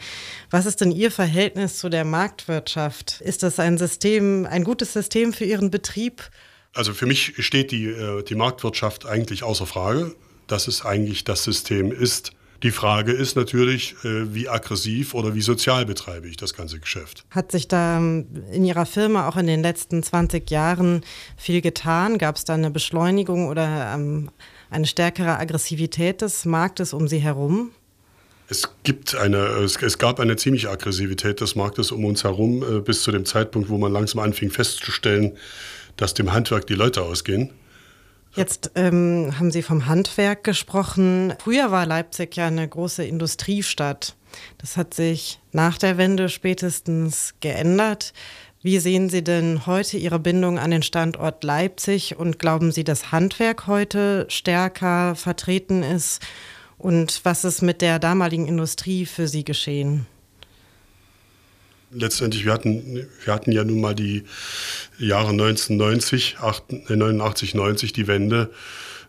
Was ist denn Ihr Verhältnis zu der Marktwirtschaft? Ist das ein System, ein gutes System für Ihren Betrieb? Also für mich steht die, äh, die Marktwirtschaft eigentlich außer Frage, dass es eigentlich das System ist, Die Frage ist natürlich, äh, wie aggressiv oder wie sozial betreibe ich das ganze Geschäft. Hat sich da ähm, in Ihrer Firma auch in den letzten 20 Jahren viel getan? Gab es da eine Beschleunigung oder ähm, eine stärkere Aggressivität des Marktes um Sie herum? Es, gibt eine, es, es, gab eine ziemliche Aggressivität des Marktes um uns herum, äh, bis zu dem Zeitpunkt, wo man langsam anfing festzustellen, dass dem Handwerk die Leute ausgehen. Jetzt ähm, haben Sie vom Handwerk gesprochen. Früher war Leipzig ja eine große Industriestadt. Das hat sich nach der Wende spätestens geändert. Wie sehen Sie denn heute Ihre Bindung an den Standort Leipzig und glauben Sie, dass Handwerk heute stärker vertreten ist? Und was ist mit der damaligen Industrie für Sie geschehen? Letztendlich, wir hatten, wir hatten ja nun mal die Jahre 1990, 89, 90, die Wende.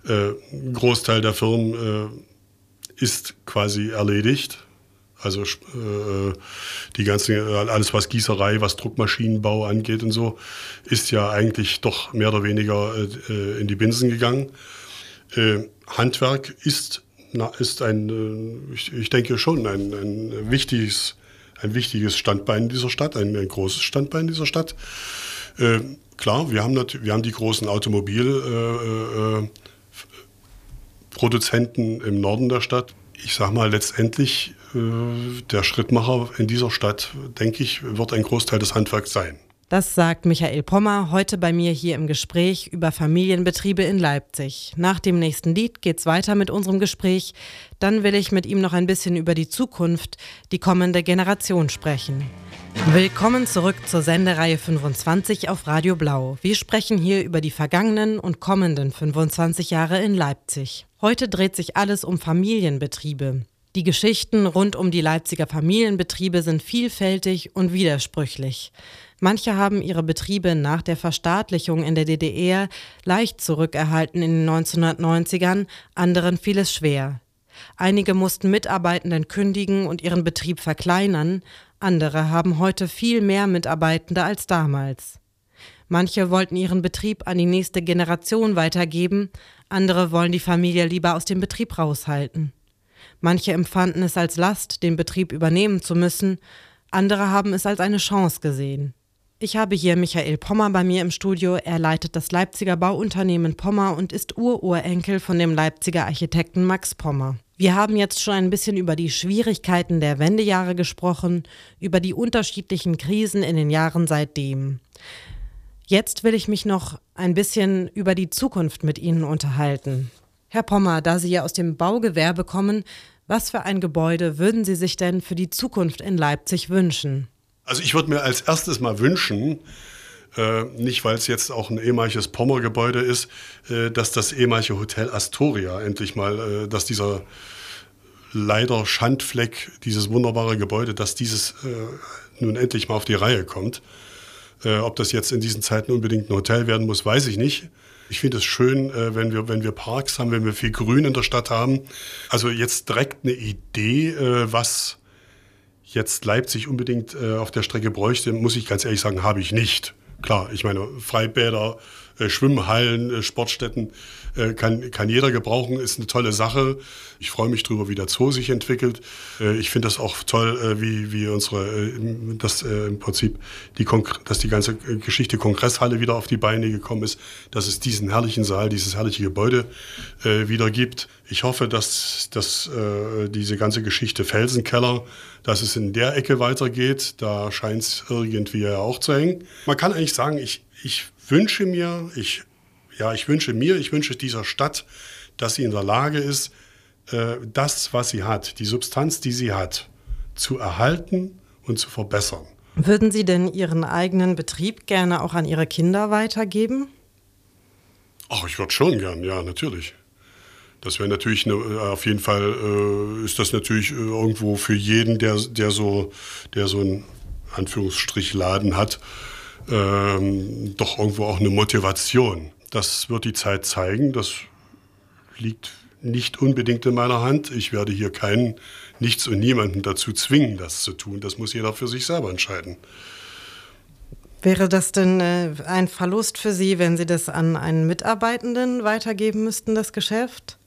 Äh, ein Großteil der Firmen äh, ist quasi erledigt. Also äh, die ganze, alles was Gießerei, was Druckmaschinenbau angeht und so, ist ja eigentlich doch mehr oder weniger äh, in die Binsen gegangen. Äh, Handwerk ist na, ist ein, äh, ich, ich denke schon, ein, ein, wichtiges, ein wichtiges Standbein dieser Stadt, ein, ein großes Standbein dieser Stadt. Äh, klar, wir haben, wir haben die großen Automobilproduzenten äh, äh, im Norden der Stadt. Ich sage mal, letztendlich äh, der Schrittmacher in dieser Stadt, denke ich, wird ein Großteil des Handwerks sein. Das sagt Michael Pommer heute bei mir hier im Gespräch über Familienbetriebe in Leipzig. Nach dem nächsten Lied geht's weiter mit unserem Gespräch. Dann will ich mit ihm noch ein bisschen über die Zukunft, die kommende Generation sprechen. Willkommen zurück zur Sendereihe 25 auf Radio Blau. Wir sprechen hier über die vergangenen und kommenden 25 Jahre in Leipzig. Heute dreht sich alles um Familienbetriebe. Die Geschichten rund um die Leipziger Familienbetriebe sind vielfältig und widersprüchlich. Manche haben ihre Betriebe nach der Verstaatlichung in der DDR leicht zurückerhalten in den 1990ern, anderen fiel es schwer. Einige mussten Mitarbeitenden kündigen und ihren Betrieb verkleinern, andere haben heute viel mehr Mitarbeitende als damals. Manche wollten ihren Betrieb an die nächste Generation weitergeben, andere wollen die Familie lieber aus dem Betrieb raushalten. Manche empfanden es als Last, den Betrieb übernehmen zu müssen, andere haben es als eine Chance gesehen. Ich habe hier Michael Pommer bei mir im Studio. Er leitet das Leipziger Bauunternehmen Pommer und ist Ururenkel von dem Leipziger Architekten Max Pommer. Wir haben jetzt schon ein bisschen über die Schwierigkeiten der Wendejahre gesprochen, über die unterschiedlichen Krisen in den Jahren seitdem. Jetzt will ich mich noch ein bisschen über die Zukunft mit Ihnen unterhalten. Herr Pommer, da Sie ja aus dem Baugewerbe kommen, was für ein Gebäude würden Sie sich denn für die Zukunft in Leipzig wünschen? Also ich würde mir als erstes mal wünschen, äh, nicht weil es jetzt auch ein ehemaliges Pommergebäude ist, äh, dass das ehemalige Hotel Astoria endlich mal, äh, dass dieser leider Schandfleck, dieses wunderbare Gebäude, dass dieses äh, nun endlich mal auf die Reihe kommt. Äh, ob das jetzt in diesen Zeiten unbedingt ein Hotel werden muss, weiß ich nicht. Ich finde es schön, äh, wenn, wir, wenn wir Parks haben, wenn wir viel Grün in der Stadt haben. Also jetzt direkt eine Idee, was jetzt Leipzig unbedingt äh, auf der Strecke bräuchte, muss ich ganz ehrlich sagen, habe ich nicht. Klar, ich meine, Freibäder, Schwimmhallen, äh, Sportstätten äh, kann, kann jeder gebrauchen, ist eine tolle Sache. Ich freue mich darüber, wie der Zoo sich entwickelt. Äh, ich finde das auch toll, äh, wie, wie unsere, das im Prinzip, die dass die ganze Geschichte Kongresshalle wieder auf die Beine gekommen ist, dass es diesen herrlichen Saal, dieses herrliche Gebäude wieder gibt. Ich hoffe, dass, dass diese ganze Geschichte Felsenkeller, dass es in der Ecke weitergeht. Da scheint es irgendwie ja auch zu hängen. Man kann eigentlich sagen, ich, ich wünsche mir, ich, ja, ich wünsche mir, ich wünsche dieser Stadt, dass sie in der Lage ist, äh, das, was sie hat, die Substanz, die sie hat, zu erhalten und zu verbessern. Würden Sie denn Ihren eigenen Betrieb gerne auch an Ihre Kinder weitergeben? Ach, ich würde schon gern, ja, natürlich. Das wäre natürlich eine, äh, auf jeden Fall äh, ist das natürlich äh, irgendwo für jeden, der, der so, der so einen Anführungsstrich Laden hat, ähm, doch irgendwo auch eine Motivation. Das wird die Zeit zeigen. Das liegt nicht unbedingt in meiner Hand. Ich werde hier keinen, nichts und niemanden dazu zwingen, das zu tun. Das muss jeder für sich selber entscheiden. Wäre das denn äh, ein Verlust für Sie, wenn Sie das an einen Mitarbeitenden weitergeben müssten, das Geschäft?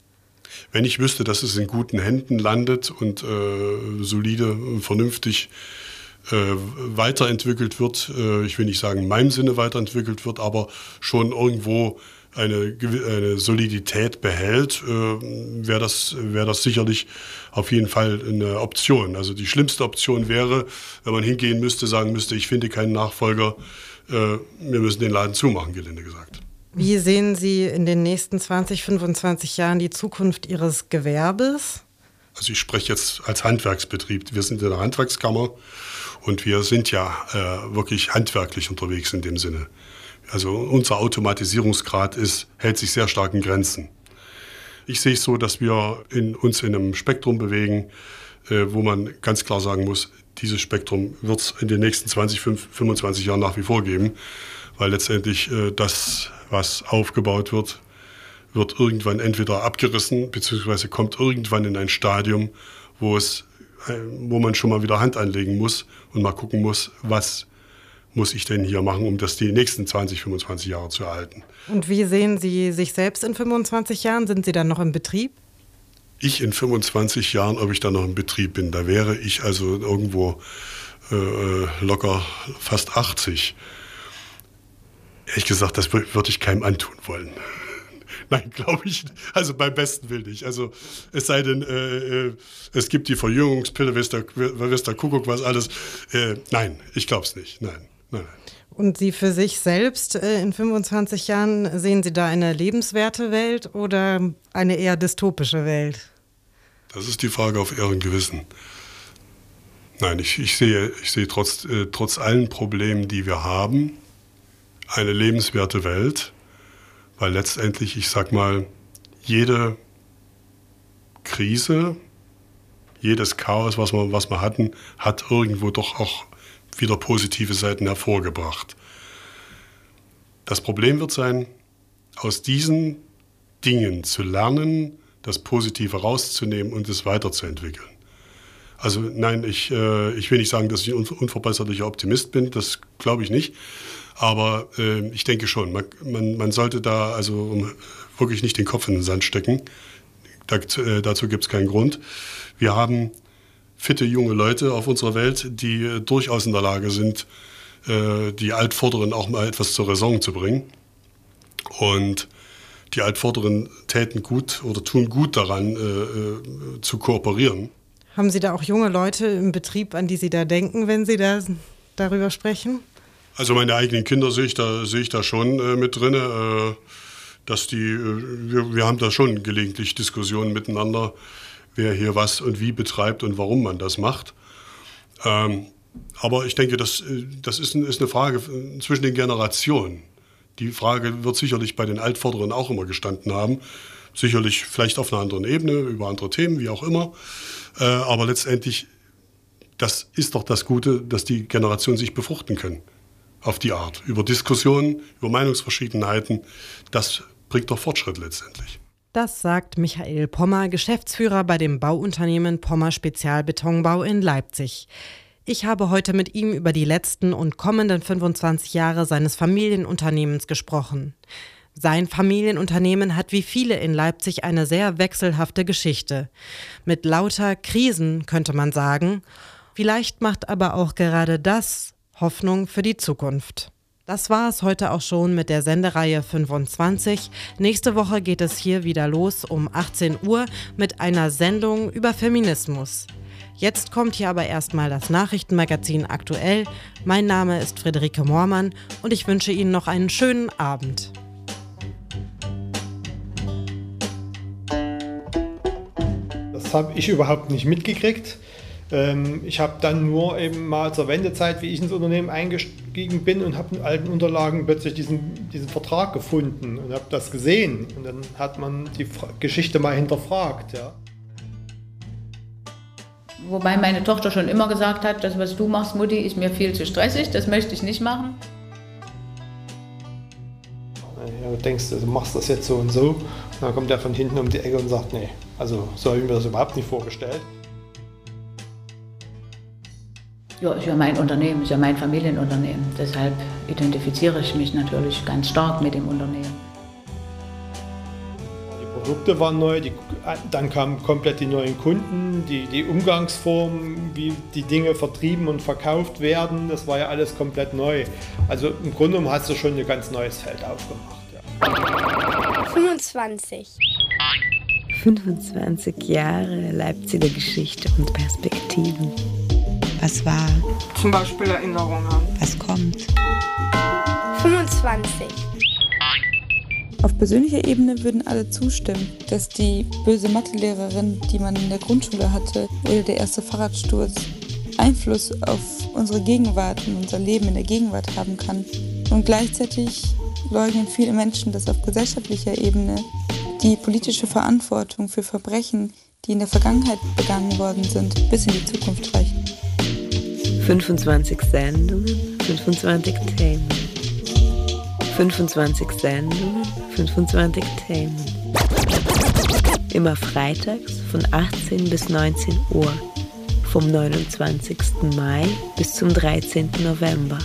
Wenn ich wüsste, dass es in guten Händen landet und äh, solide, vernünftig äh, weiterentwickelt wird, äh, ich will nicht sagen in meinem Sinne weiterentwickelt wird, aber schon irgendwo eine, eine Solidität behält, äh, wäre das, wär das sicherlich auf jeden Fall eine Option. Also die schlimmste Option wäre, wenn man hingehen müsste, sagen müsste, ich finde keinen Nachfolger, äh, wir müssen den Laden zumachen, gelinde gesagt. Wie sehen Sie in den nächsten 20, 25 Jahren die Zukunft Ihres Gewerbes? Also ich spreche jetzt als Handwerksbetrieb. Wir sind in der Handwerkskammer und wir sind ja äh, wirklich handwerklich unterwegs in dem Sinne. Also unser Automatisierungsgrad ist, hält sich sehr stark in Grenzen. Ich sehe es so, dass wir in, uns in einem Spektrum bewegen, äh, wo man ganz klar sagen muss, dieses Spektrum wird es in den nächsten 20, 25 Jahren nach wie vor geben, weil letztendlich äh, das, was aufgebaut wird, wird irgendwann entweder abgerissen, beziehungsweise kommt irgendwann in ein Stadium, wo, es, äh, wo man schon mal wieder Hand anlegen muss und mal gucken muss, was muss ich denn hier machen, um das die nächsten 20, 25 Jahre zu erhalten. Und wie sehen Sie sich selbst in 25 Jahren? Sind Sie dann noch im Betrieb? Ich in 25 Jahren, ob ich dann noch im Betrieb bin, da wäre ich also irgendwo äh, äh locker fast 80. Ehrlich gesagt, das würde ich keinem antun wollen. <laughs> Nein, glaube ich. Also beim besten Willen nicht. Also es sei denn, äh, äh es gibt die Verjüngungspille, wisst der, wisst der Kuckuck, was alles. Äh, nein, ich glaube es nicht. Nein. Nein. Und Sie für sich selbst äh, in 25 Jahren, sehen Sie da eine lebenswerte Welt oder eine eher dystopische Welt? Das ist die Frage auf Ehren Gewissen. Nein, ich, ich sehe, ich sehe trotz, äh, trotz allen Problemen, die wir haben, eine lebenswerte Welt, weil letztendlich, ich sag mal, jede Krise, jedes Chaos, was wir, was wir hatten, hat irgendwo doch auch wieder positive Seiten hervorgebracht. Das Problem wird sein, aus diesen Dingen zu lernen, das Positive rauszunehmen und es weiterzuentwickeln. Also nein, ich, äh, ich will nicht sagen, dass ich ein unverbesserlicher Optimist bin, das glaube ich nicht. Aber äh, ich denke schon, man, man, man, sollte da also wirklich nicht den Kopf in den Sand stecken. Da, äh, dazu gibt es keinen Grund. Wir haben fitte junge Leute auf unserer Welt, die äh, durchaus in der Lage sind, äh, die Altvorderen auch mal etwas zur Raison zu bringen. Und die Altvorderen täten gut oder tun gut daran, äh, zu kooperieren. Haben Sie da auch junge Leute im Betrieb, an die Sie da denken, wenn Sie da darüber sprechen? Also meine eigenen Kinder sehe ich da, sehe ich da schon äh, mit drin, äh, dass die, äh, wir, wir haben da schon gelegentlich Diskussionen miteinander, wer hier was und wie betreibt und warum man das macht. Ähm, aber ich denke, das, äh, das ist, ist eine Frage zwischen den Generationen. Die Frage wird sicherlich bei den Altvorderen auch immer gestanden haben. Sicherlich vielleicht auf einer anderen Ebene, über andere Themen, wie auch immer. Äh, aber letztendlich, das ist doch das Gute, dass die Generationen sich befruchten können. Auf die Art. Über Diskussionen, über Meinungsverschiedenheiten. Das bringt doch Fortschritt letztendlich. Das sagt Michael Pommer, Geschäftsführer bei dem Bauunternehmen Pommer Spezialbetonbau in Leipzig. Ich habe heute mit ihm über die letzten und kommenden 25 Jahre seines Familienunternehmens gesprochen. Sein Familienunternehmen hat wie viele in Leipzig eine sehr wechselhafte Geschichte. Mit lauter Krisen könnte man sagen. Vielleicht macht aber auch gerade das Hoffnung für die Zukunft. Das war es heute auch schon mit der Sendereihe 25. Nächste Woche geht es hier wieder los um 18 Uhr mit einer Sendung über Feminismus. Jetzt kommt hier aber erstmal das Nachrichtenmagazin aktuell. Mein Name ist Friederike Moormann und ich wünsche Ihnen noch einen schönen Abend. Das habe ich überhaupt nicht mitgekriegt. Ähm, ich habe dann nur eben mal zur Wendezeit, wie ich ins Unternehmen eingestiegen bin und habe in alten Unterlagen plötzlich diesen, diesen Vertrag gefunden und habe das gesehen. Und dann hat man die Geschichte mal hinterfragt. Ja. Wobei meine Tochter schon immer gesagt hat, das, was du machst, Mutti, ist mir viel zu stressig, das möchte ich nicht machen. Ja, du denkst, du machst das jetzt so und so. Und dann kommt er von hinten um die Ecke und sagt, nee, also so habe ich mir das überhaupt nicht vorgestellt. Ja, ist ja mein Unternehmen, ist ja mein Familienunternehmen. Deshalb identifiziere ich mich natürlich ganz stark mit dem Unternehmen. Die Produkte waren neu, die Dann kamen komplett die neuen Kunden, die, die Umgangsform, wie die Dinge vertrieben und verkauft werden. Das war ja alles komplett neu. Also im Grunde genommen hast du schon ein ganz neues Feld aufgemacht. Ja. 25. 25 Jahre Leipziger Geschichte und Perspektiven. Was war? Zum Beispiel Erinnerungen. Was kommt? 25. Auf persönlicher Ebene würden alle zustimmen, dass die böse Mathelehrerin, die man in der Grundschule hatte, oder der erste Fahrradsturz Einfluss auf unsere Gegenwart und unser Leben in der Gegenwart haben kann. Und gleichzeitig leugnen viele Menschen, dass auf gesellschaftlicher Ebene die politische Verantwortung für Verbrechen, die in der Vergangenheit begangen worden sind, bis in die Zukunft reichen. 25 Sendungen, 25 Themen. 25 Sendungen, 25 Themen. Immer freitags von 18 bis 19 Uhr. Vom 29. Mai bis zum 13. November.